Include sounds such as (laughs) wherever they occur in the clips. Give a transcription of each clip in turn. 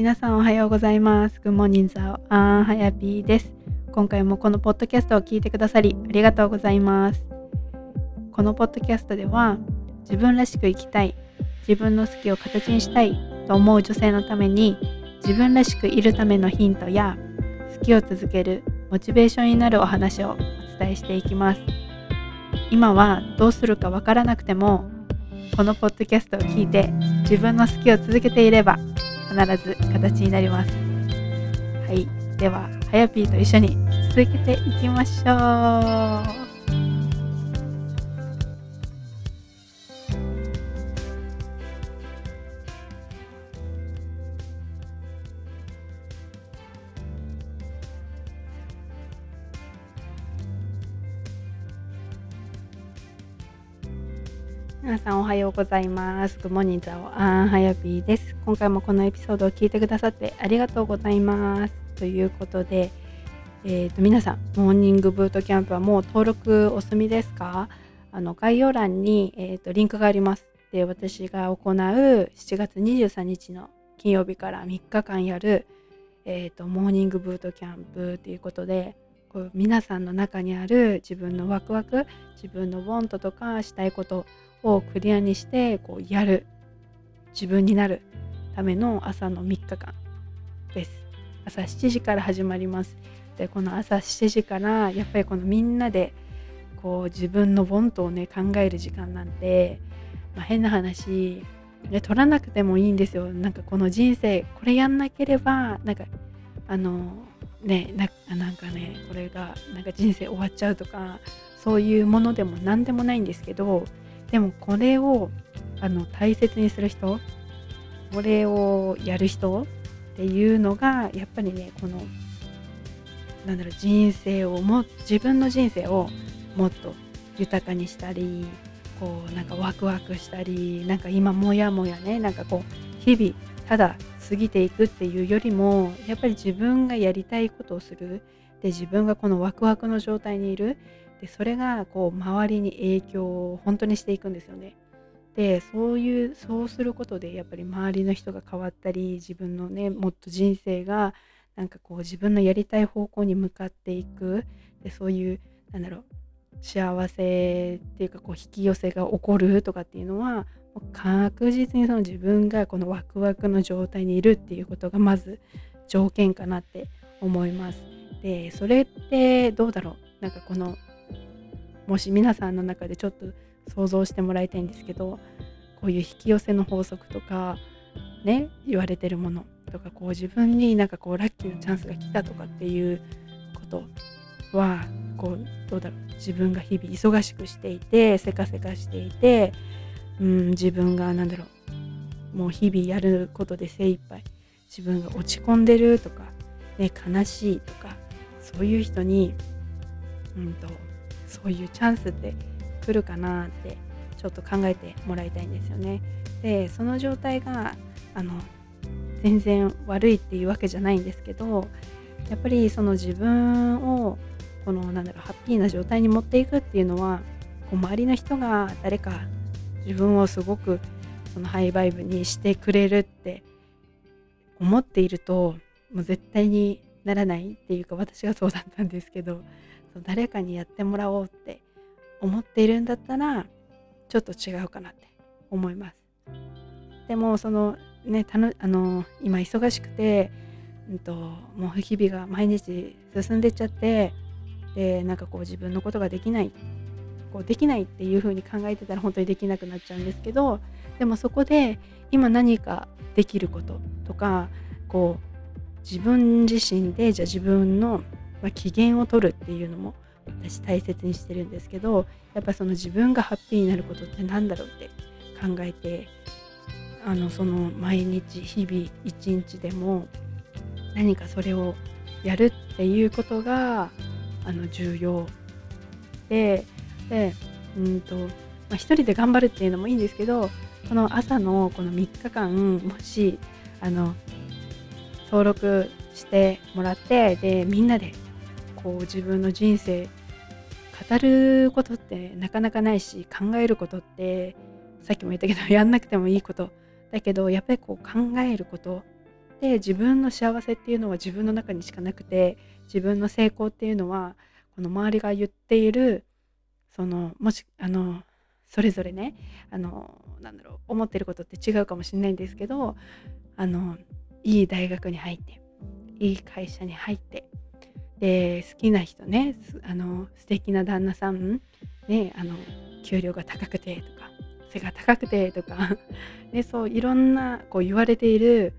皆さんおはようございます。グモニンザオアンハヤピーです。今回もこのポッドキャストを聞いてくださりありがとうございます。このポッドキャストでは自分らしく生きたい、自分の好きを形にしたいと思う女性のために自分らしくいるためのヒントや好きを続けるモチベーションになるお話をお伝えしていきます。今はどうするかわからなくてもこのポッドキャストを聞いて自分の好きを続けていれば必ず形になります。はい、では、はやぴーと一緒に続けていきましょう。皆さんおはようございます。グモニザオアンハヤピーです。今回もこのエピソードを聞いてくださってありがとうございます。ということで、えーと、皆さん、モーニングブートキャンプはもう登録お済みですか？あの概要欄に、えーと、リンクがあります。で、私が行う7月23日の金曜日から3日間やる、えーと、モーニングブートキャンプということで、こう皆さんの中にある自分のワクワク自分のウォントとかしたいことをクリアにしてこうやる。自分になる。ための朝の3日間。です。朝7時から始まります。でこの朝7時からやっぱりこのみんなでこう自分のボントをね考える時間なんで、まあ、変な話ね、取らなくてもいいんですよ。なんかこの人生これやんなければなんかあのねなんかねこれがなんか人生終わっちゃうとかそういうものでも何でもないんですけどでもこれをあの大切にする人これをやる人っていうのがやっぱりねこのなんだろう人生をも自分の人生をもっと豊かにしたりこうなんかワクワクしたりなんか今もやもやねなんかこう日々ただ過ぎていくっていうよりもやっぱり自分がやりたいことをする。で自分がこのワクワクの状態にいる。でそれがこう周りに影響を本当にしていくんですよね。でそういうそうすることでやっぱり周りの人が変わったり自分のねもっと人生がなんかこう自分のやりたい方向に向かっていくでそういうなんだろう幸せっていうかこう引き寄せが起こるとかっていうのは確実にその自分がこのワクワクの状態にいるっていうことがまず条件かなって思います。でそれってどうだろう？なんかこのもし皆さんの中でちょっと想像してもらいたいんですけどこういう引き寄せの法則とかね言われてるものとかこう自分になんかこうラッキーなチャンスが来たとかっていうことはこうどうだろう自分が日々忙しくしていてせかせかしていて、うん、自分が何だろうもう日々やることで精一杯自分が落ち込んでるとか、ね、悲しいとかそういう人に、うんとそういうチャンスって来るかなってちょっと考えてもらいたいんですよね。でその状態があの全然悪いっていうわけじゃないんですけどやっぱりその自分をこのなんだろうハッピーな状態に持っていくっていうのはこう周りの人が誰か自分をすごくそのハイバイブにしてくれるって思っているともう絶対にならないっていうか私がそうだったんですけど誰かにやってもらおうって思っているんだったらちょっと違うかなって思います。でもそのねたのあの今忙しくて、うんと、もう日々が毎日進んでっちゃってでなんかこう自分のことができないこうできないっていう風に考えてたら本当にできなくなっちゃうんですけどでもそこで今何かできることとかこう自分自身でじゃあ自分のまあ、機嫌を取るっていうのも私大切にしてるんですけどやっぱその自分がハッピーになることって何だろうって考えてあのその毎日日々一日でも何かそれをやるっていうことがあの重要ででうんと、まあ、一人で頑張るっていうのもいいんですけどこの朝のこの3日間もしあの登録してもらってでみんなでこう自分の人生語ることってなかなかないし考えることってさっきも言ったけど (laughs) やんなくてもいいことだけどやっぱりこう考えることって自分の幸せっていうのは自分の中にしかなくて自分の成功っていうのはこの周りが言っているそのもしあのそれぞれねあのなんだろう思ってることって違うかもしれないんですけどあのいい大学に入っていい会社に入ってで好きな人ねあの素敵な旦那さんねあの給料が高くてとか背が高くてとかで (laughs) そういろんなこう言われている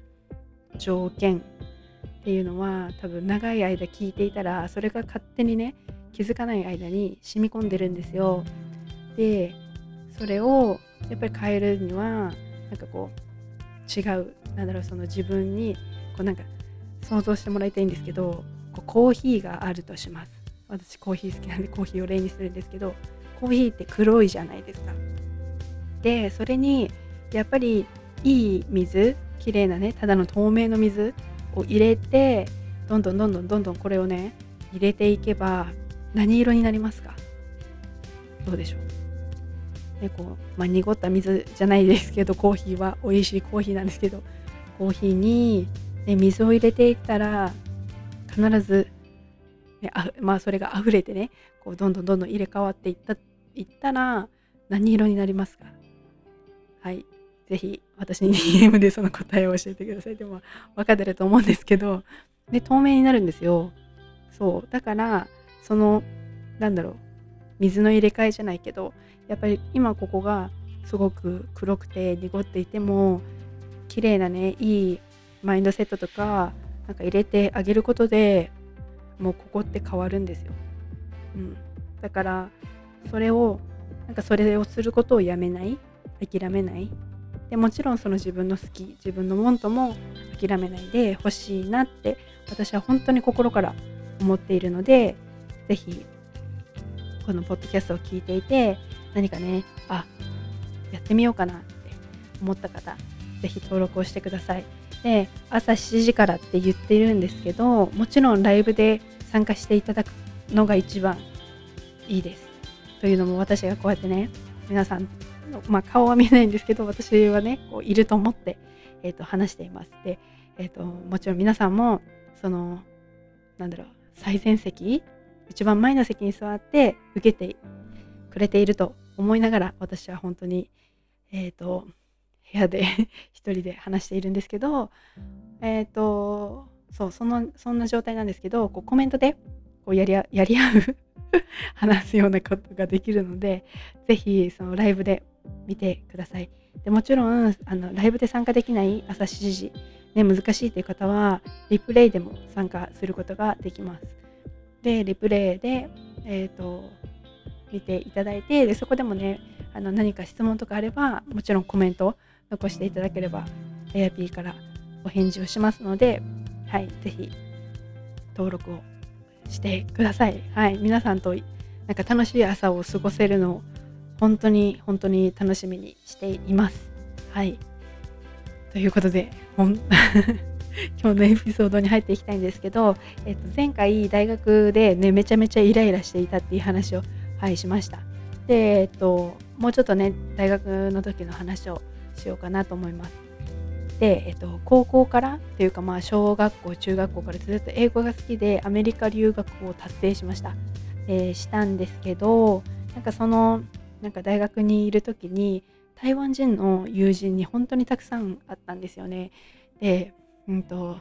条件っていうのは多分長い間聞いていたらそれが勝手にね気づかない間に染み込んでるんですよ。でそれをやっぱり変えるにはなんかこう違うなんだろうその自分にこうなんか想像してもらいたいんですけどコーヒーがあるとします。私コーヒー好きなんでコーヒーを例にするんですけどコーヒーって黒いじゃないですか。でそれにやっぱりいい水きれいなねただの透明の水を入れてどんどんどんどんどんどんこれをね入れていけば何色になりますか。どうでしょう。でこう、まあ、濁った水じゃないですけどコーヒーは美味しいコーヒーなんですけどコーヒーに、ね、水を入れていったら必ず、ねあまあ、それが溢れてねこうどんどんどんどん入れ替わっていったいったら何色になりますか。はい。ぜひ私に DM でその答えを教えてください。でも分かってると思うんですけどで透明になるんですよ。そう。だからそのなんだろう。水の入れ替えじゃないけどやっぱり今ここがすごく黒くて濁っていても綺麗なねいいマインドセットとかなんか入れてあげることでもうここって変わるんですよ。うん、だからそれをなんかそれをすることをやめない諦めない。でもちろんその自分の好き自分のもんとも諦めないでほしいなって私は本当に心から思っているので是非このポッドキャストを聞いていて何かねあやってみようかなって思った方是非登録をしてください。で朝7時からって言ってるんですけどもちろんライブで参加していただくのが一番いいです。というのも私がこうやってね皆さんの、まあ、顔は見えないんですけど私はねこういると思って、えーと、話しています。で、えーと、もちろん皆さんもそのなんだろう最前席一番前の席に座って受けてくれていると思いながら私は本当にえっ、ー、と部屋で (laughs) 一人で話しているんですけどえっ、ー、とそうそのそんな状態なんですけどこうコメントでこうやりやり合う (laughs) 話すようなことができるので是非そのライブで見てください。でもちろんあのライブで参加できない朝7時、ね、難しいという方はリプレイでも参加することができます。でリプレイで、えーと、見ていただいてでそこでもねあの何か質問とかあればもちろんコメント残していただければ AIP からお返事をしますので、はい、ぜひ登録をしてください。はい、皆さんとなんか楽しい朝を過ごせるのを本当に本当に楽しみにしています。はい。ということで、(laughs) 今日のエピソードに入っていきたいんですけど、えっと、前回大学でね、めちゃめちゃイライラしていたっていう話を、はい、しました。で、えっと、もうちょっとね、大学の時の話をしようかなと思います。で、えっと、高校からっていうかまあ小学校中学校からずっと英語が好きでアメリカ留学を達成しました、えしたんですけどなんかそのなんか大学にいる時に台湾人の友人に本当にたくさんあったんですよね。でうんと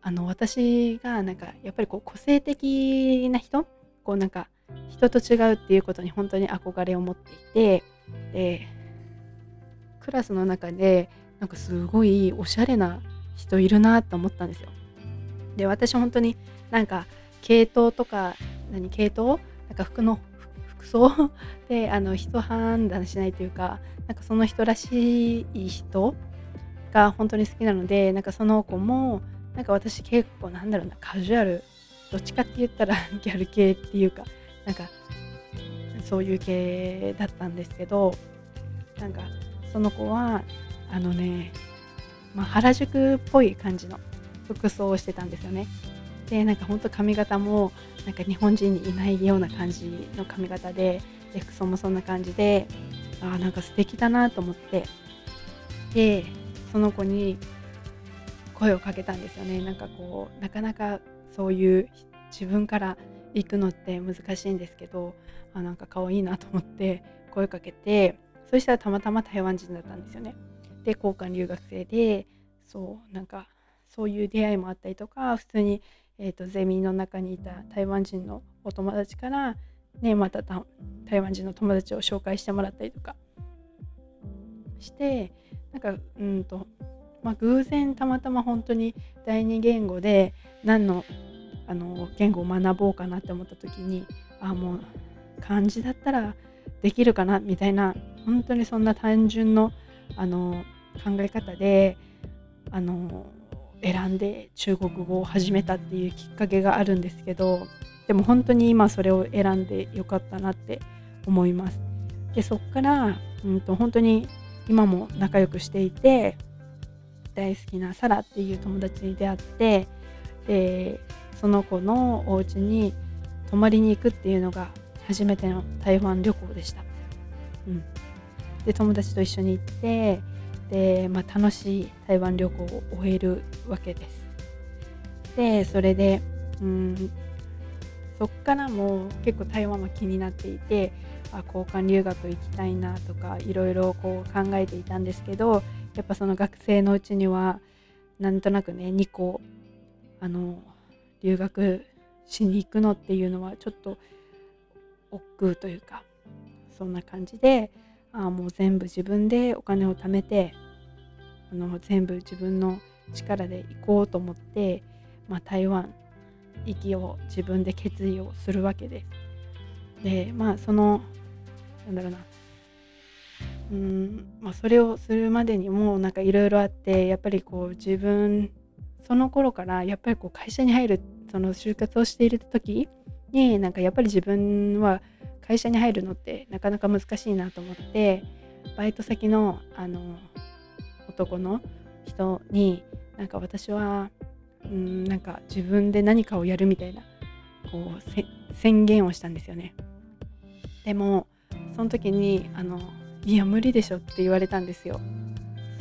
あの私がなんかやっぱりこう個性的な人？こうなんか人と違うっていうことに本当に憧れを持っていてでクラスの中でなんかすごいおしゃれな人いるなと思ったんですよ。で私本当になんか系統とか何系統？なんか服の服装？(laughs) であの人判断しないというかなんかその人らしい人が本当に好きなのでなんかその子もなんか私結構なんだろうなカジュアルどっちかって言ったら (laughs) ギャル系っていうかなんかそういう系だったんですけどなんかその子はあのね、まあ、原宿っぽい感じの服装をしてたんですよね。でなんかほんと髪型もなんか日本人にいないような感じの髪型でで服装もそんな感じであなんか素敵だなと思って。でその子に声をかけたんですよね。なんかこうなかなかそういう自分から行くのって難しいんですけどあなんか可愛いなと思って声かけてそしたらたまたま台湾人だったんですよね。で交換留学生でそうなんかそういう出会いもあったりとか普通に、えーと、ゼミの中にいた台湾人のお友達から、ね、また台湾人の友達を紹介してもらったりとかしてなんかうんとまあ、偶然たまたま本当に第二言語で何のあの言語を学ぼうかなって思った時にあもう漢字だったらできるかなみたいな本当にそんな単純のあの考え方であの選んで中国語を始めたっていうきっかけがあるんですけどでも本当に今それを選んでよかったなって思います。でそっから、うんと、本当に今も仲良くしていて大好きなサラっていう友達に出会ってでその子のお家に泊まりに行くっていうのが初めての台湾旅行でした。うん、で友達と一緒に行ってで、まあ、楽しい台湾旅行を終えるわけです。でそれで、うん、そっからも結構台湾は気になっていてあ交換留学行きたいなとかいろいろこう考えていたんですけどやっぱその学生のうちにはなんとなくね2個あの留学しに行くのっていうのはちょっと億劫というかそんな感じであもう全部自分でお金を貯めてあの全部自分の力で行こうと思って、まあ、台湾行きを自分で決意をするわけです。でまあそのなんだろうなうんまあ、それをするまでにもなんかいろいろあってやっぱりこう自分その頃からやっぱりこう会社に入るその就活をしている時になんかやっぱり自分は会社に入るのってなかなか難しいなと思ってバイト先のあの男の人になんか私はうんなんか自分で何かをやるみたいなこう宣言をしたんですよね。でもその時にあのいや無理でしょって言われたんですよ。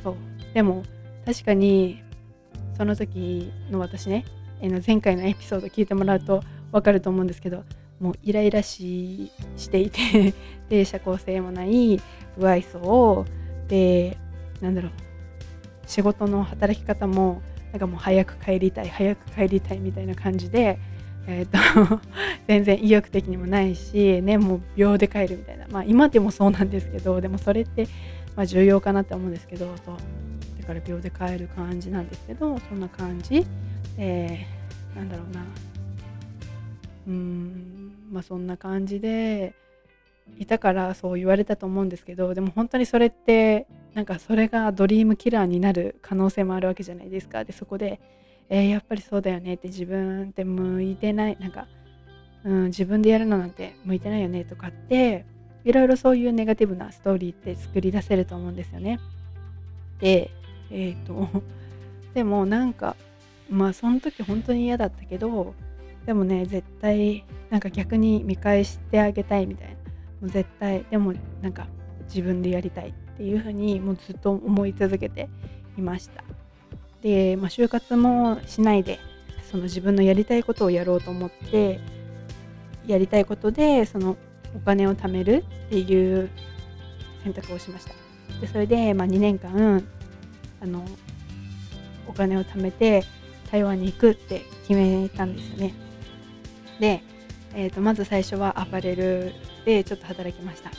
そうでも確かにその時の私ね前回のエピソード聞いてもらうと分かると思うんですけどもうイライラししていて (laughs) で社交性もない不愛想でなんだろう仕事の働き方もなんかもう早く帰りたい早く帰りたいみたいな感じで、えーと (laughs) 全然意欲的にもないし、ね、もう秒で帰るみたいな、まあ、今でもそうなんですけどでもそれって、まあ、重要かなって思うんですけどそう。だから秒で帰る感じなんですけどそんな感じ、えー、なんだろうな。うんまあそんな感じでいたからそう言われたと思うんですけどでも本当にそれってなんかそれがドリームキラーになる可能性もあるわけじゃないですかでそこで、えー、やっぱりそうだよねって自分って向いてないなんか、うん、自分でやるのなんて向いてないよねとかっていろいろそういうネガティブなストーリーって作り出せると思うんですよね。でえっ、ー、とでもなんかまあその時本当に嫌だったけどでもね絶対なんか逆に見返してあげたいみたいな。もう絶対でもなんか自分でやりたいっていうふうにもうずっと思い続けていました。で、まあ、就活もしないでその自分のやりたいことをやろうと思ってやりたいことでそのお金を貯めるっていう選択をしました。でそれで、まあ、2年間あのお金を貯めて台湾に行くって決めたんですよね。で、えー、とまず最初はアパレルでちょっと働きました。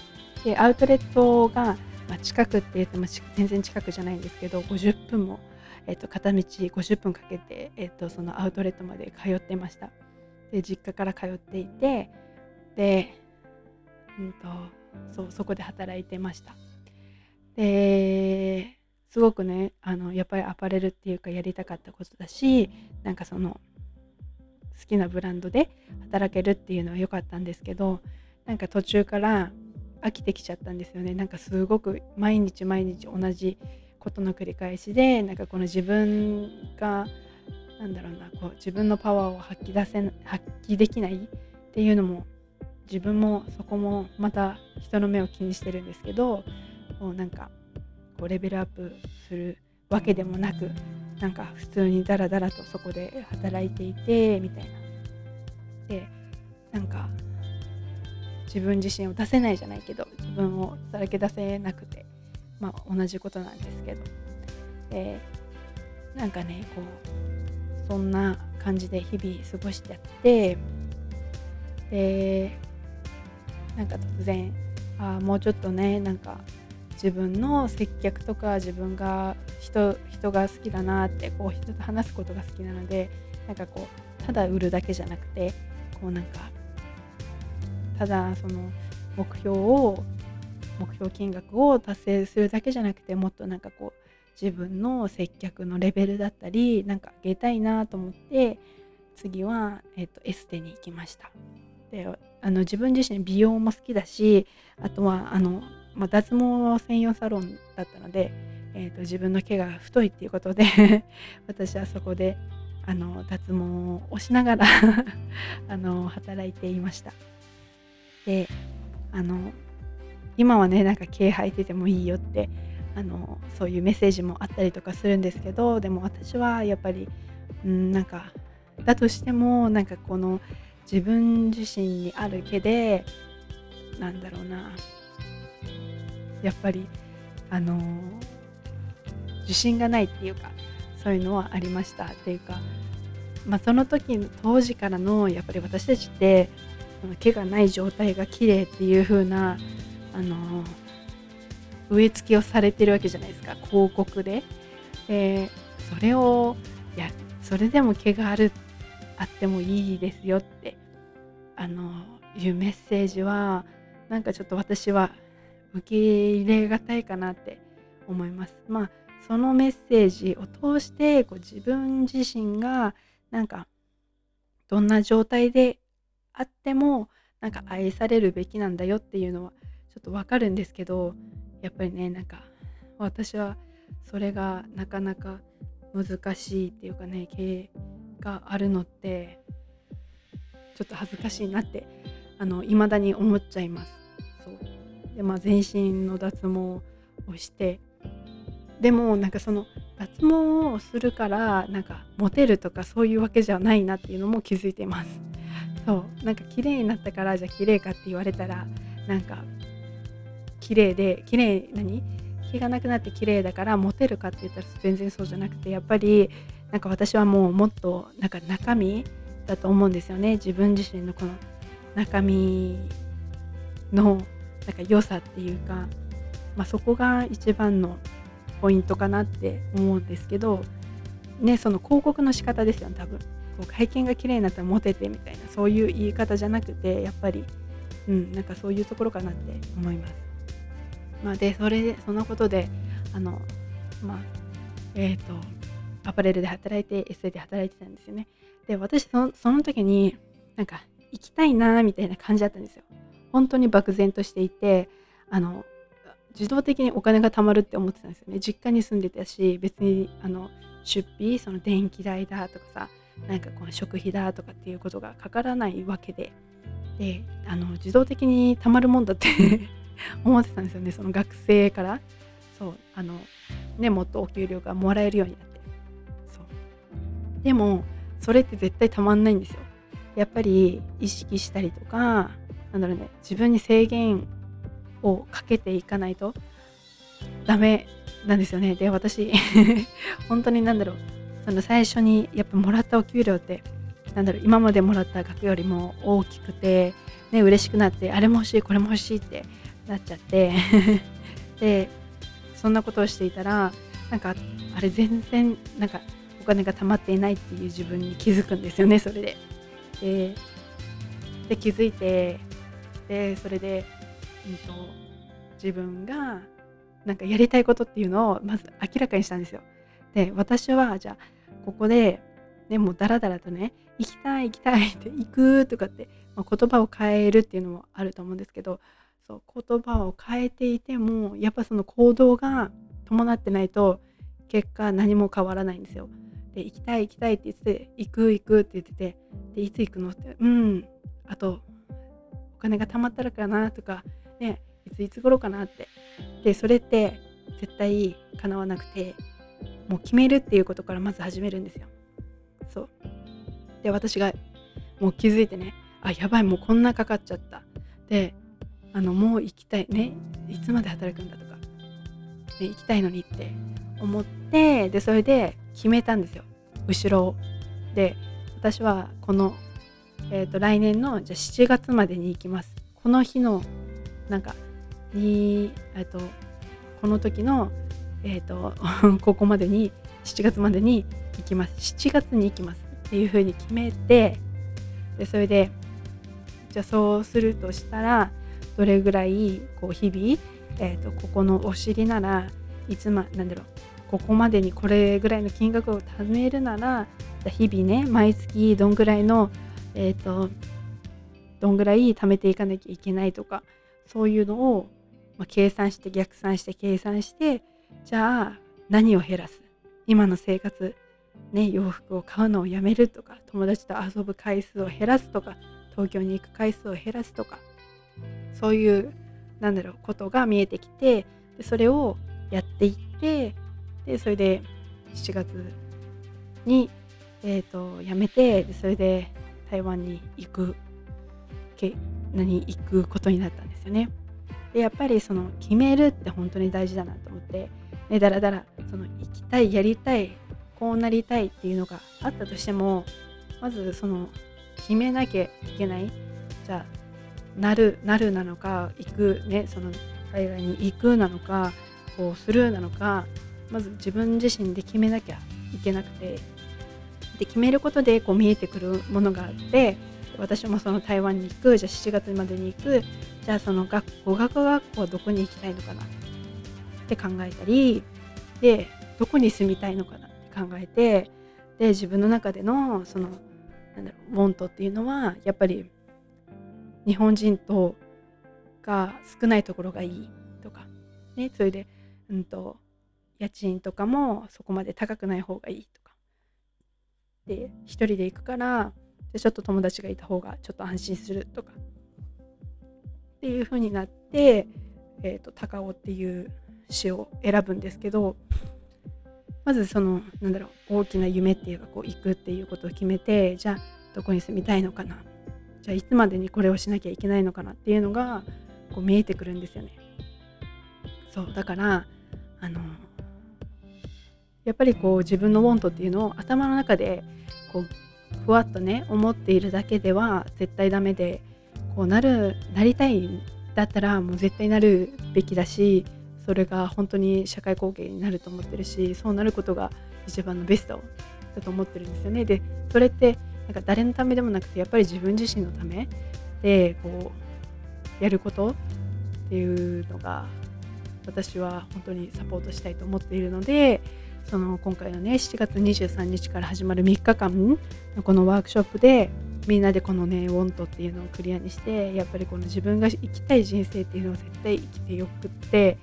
でアウトレットが、まあ、近くって言っても全然近くじゃないんですけど50分も、えー、と片道50分かけて、えー、とそのアウトレットまで通ってました。で実家から通っていてで、うんと、そうそこで働いてました。ですごくねあのやっぱりアパレルっていうかやりたかったことだしなんかその好きなブランドで働けるっていうのは良かったんですけどなんか途中から飽きてきちゃったんですよね。なんかすごく毎日毎日同じことの繰り返しでなんかこの自分がなんだろうなこう自分のパワーを発揮出せ発揮できないっていうのも自分もそこもまた人の目を気にしてるんですけどもうなんかこうレベルアップするわけでもなくなんか普通にダラダラとそこで働いていてみたいな。でなんか自分自身を出せないじゃないけど自分をさらけ出せなくてまあ同じことなんですけど。でなんかねこうそんな感じで日々過ごしちゃってでなんか突然あもうちょっとねなんか自分の接客とか自分が人人が好きだなってこう人と話すことが好きなのでなんかこうただ売るだけじゃなくてこうなんかただその目標を目標金額を達成するだけじゃなくてもっとなんかこう自分の接客のレベルだったりなんか上げたいなと思って次は、えーと、エステに行きました。であの自分自身美容も好きだしあとはあの、まあ、脱毛専用サロンだったので、えーと、自分の毛が太いっていうことで (laughs) 私はそこであの脱毛をしながら (laughs) あの働いていました。であの今はねなんか毛生えててもいいよってあのそういうメッセージもあったりとかするんですけどでも私はやっぱり、うん、なんかだとしてもなんかこの自分自身にある毛でなんだろうなやっぱりあの自信がないっていうかそういうのはありましたっていうか、まあ、その時当時からのやっぱり私たちって毛がない状態が綺麗っていう風なあの植え付けをされてるわけじゃないですか広告で。でそれをいやそれでも毛があるあってもいいですよってあのいうメッセージはなんかちょっと私は受け入れがたいかなって思います。まあそのメッセージを通してこう自分自身がなんかどんな状態であってもなんか愛されるべきなんだよっていうのはちょっとわかるんですけどやっぱりねなんか私はそれがなかなか難しいっていうかね経営があるのってちょっと恥ずかしいなってあの未だに思っちゃいます。でまあ全身の脱毛をしてでもなんかその脱毛をするからなんかモテるとかそういうわけじゃないなっていうのも気づいています。そう。なんか綺麗になったからじゃあ綺麗かって言われたらなんか綺麗で綺麗何？気がなくなって綺麗だからモテるかって言ったら全然そうじゃなくてやっぱりなんか私はもうもっとなんか中身だと思うんですよね。自分自身のこの中身のなんか良さっていうか、まあ、そこが一番のポイントかなって思うんですけどねその広告の仕方ですよね多分。こう外見が綺麗になったらモテてみたいなそういう言い方じゃなくてやっぱりうんなんかそういうところかなって思います。まあ、でそれでそのことであのまあえっ、ー、とアパレルで働いてエステで働いてたんですよね。で私その時になんか行きたいなみたいな感じだったんですよ。本当に漠然としていてあの自動的にお金が貯まるって思ってたんですよね。実家に住んでたし別にあの出費その電気代だとかさなんかこの食費だとかっていうことがかからないわけで。であの自動的に貯まるもんだって (laughs) 思ってたんですよね。その学生から。そうあのねもっとお給料がもらえるようになって。そう。でもそれって絶対たまんないんですよ。やっぱり意識したりとかなんだろうね。自分に制限をかけていかないとダメなんですよね。で私 (laughs) 本当になんだろう。その最初にやっぱもらったお給料ってなんだろう今までもらった額よりも大きくてね嬉しくなってあれも欲しいこれも欲しいってなっちゃって (laughs) でそんなことをしていたらなんかあれ全然なんかお金が貯まっていないっていう自分に気づくんですよねそれで。でで気づいてでそれで、うんと、自分がなんかやりたいことっていうのをまず明らかにしたんですよ。で私はじゃあここででもうダラダラとね行きたい行きたい (laughs) って行くとかって、まあ、言葉を変えるっていうのもあると思うんですけどそう言葉を変えていてもやっぱその行動が伴ってないと結果何も変わらないんですよ。で行きたい行きたいって言って行く行くって言っててでいつ行くのってうんあと金が貯まったらかなとかねいついつ頃かなって。でそれって絶対叶わなくてもう決めるっていうことからまず始めるんですよ。そう。で私がもう気づいてねあやばいもうこんなかかっちゃった。であのもう行きたいねいつまで働くんだとか、ね、行きたいのにって思ってでそれで決めたんですよ。後ろを。で私はこの、えーと、来年のじゃ7月までに行きます。この日のなんかにえっとこの時のえっ、ー、とここまでに7月までに行きます。7月に行きます。っていうふうに決めてでそれでじゃあそうするとしたらどれぐらいこう日々、えーと、ここのお尻ならいつまなんだろうここまでにこれぐらいの金額を貯めるなら日々ね毎月どんぐらいのえっ、ー、とどんぐらい貯めていかなきゃいけないとかそういうのを、ま、計算して逆算して計算してじゃあ何を減らす？今の生活ね洋服を買うのをやめるとか友達と遊ぶ回数を減らすとか東京に行く回数を減らすとかそういうなんだろうことが見えてきてでそれをやっていってでそれで7月に、えーと、辞めてでそれで台湾に行くけ何行くことになったんですよね。でやっぱりその決めるって本当に大事だなと思って、ね、だらだらその行きたいやりたいこうなりたいっていうのがあったとしてもまずその決めなきゃいけないじゃあなるなるなのか行くねその海外に行くなのかこうするなのかまず自分自身で決めなきゃいけなくてで決めることでこう見えてくるものがあって私もその台湾に行くじゃあ7月までに行くじゃあその学語学学校はどこに行きたいのかなって考えたりでどこに住みたいのかなって考えてで自分の中でのそのなんだろうウォントっていうのはやっぱり日本人とが少ないところがいいとかねそれでうんと家賃とかもそこまで高くない方がいいとで一人で行くからでちょっと友達がいた方がちょっと安心するとかっていう風になって、えーと、高尾っていう詩を選ぶんですけどまずそのなんだろう大きな夢っていうかこう行くっていうことを決めてじゃあどこに住みたいのかなじゃあいつまでにこれをしなきゃいけないのかなっていうのがこう見えてくるんですよね。そうだからあのやっぱりこう自分のウォントっていうのを頭の中でこうふわっとね思っているだけでは絶対ダメでこうなるなりたいんだったらもう絶対なるべきだしそれが本当に社会貢献になると思ってるしそうなることが一番のベストだと思ってるんですよね。でそれってなんか誰のためでもなくてやっぱり自分自身のためでこうやることっていうのが私は本当にサポートしたいと思っているのでその今回のね7月23日から始まる3日間のこのワークショップでみんなでこのねウォントっていうのをクリアにしてやっぱりこの自分が生きたい人生っていうのを絶対生きてよくって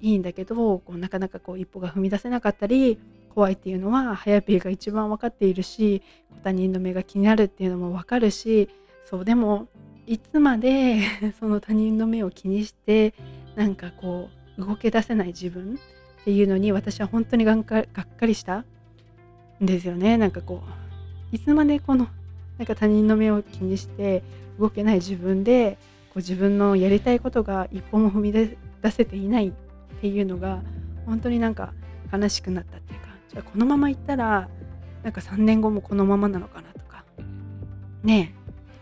いいんだけどこうなかなかこう一歩が踏み出せなかったり怖いっていうのははやぴーが一番分かっているし他人の目が気になるっていうのも分かるしそうでもいつまで (laughs) その他人の目を気にしてなんかこう動け出せない自分っていうのに私は本当にがっかりした。んですよね。なんかこういつまでこのなんか他人の目を気にして動けない自分でこう自分のやりたいことが一歩も踏み出せていないっていうのが本当になんか悲しくなったっていうかじゃあこのままいったらなんか3年後もこのままなのかなとかね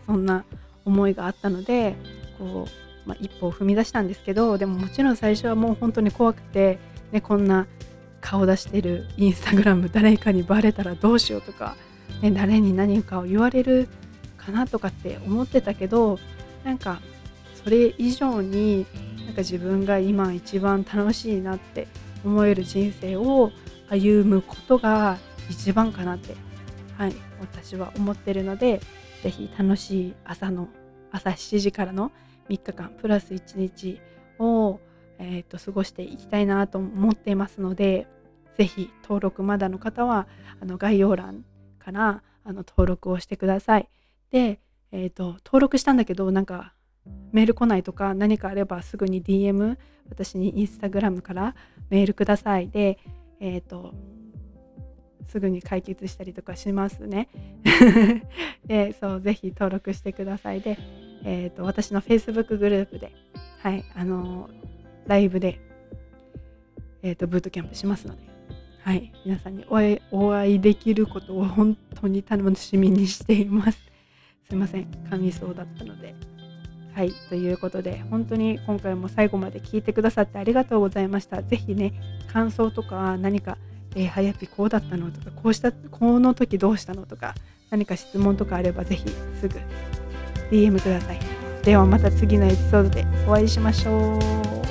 そんな思いがあったのでこう、まあ、一歩を踏み出したんですけどでももちろん最初はもう本当に怖くて、ね、こんな顔出してるインスタグラム誰かにバレたらどうしようとか、ね、誰に何かを言われるかなとかって思ってたけどなんかそれ以上になんか自分が今一番楽しいなって思える人生を歩むことが一番かなって、はい、私は思ってるので是非楽しい朝の朝7時からの3日間プラス1日を、えーと、過ごしていきたいなと思っていますので是非登録まだの方はあの概要欄からあの登録をしてください。で、えーと、登録したんだけどなんかメール来ないとか何かあればすぐに DM 私にインスタグラムからメールくださいでえっ、ー、とすぐに解決したりとかしますね。(laughs) でそうぜひ登録してくださいで、えーと、私の Facebook グループで、はいあのライブで、えーと、ブートキャンプしますので、はい、皆さんにお会いお会いできることを本当に楽しみにしています。すいません噛みそうだったので。はい、ということで本当に今回も最後まで聞いてくださってありがとうございました。ぜひね感想とか何かえー、はやぴこうだったのとかこうしたこの時どうしたのとか何か質問とかあればぜひすぐ DM くださいではまた次のエピソードでお会いしましょう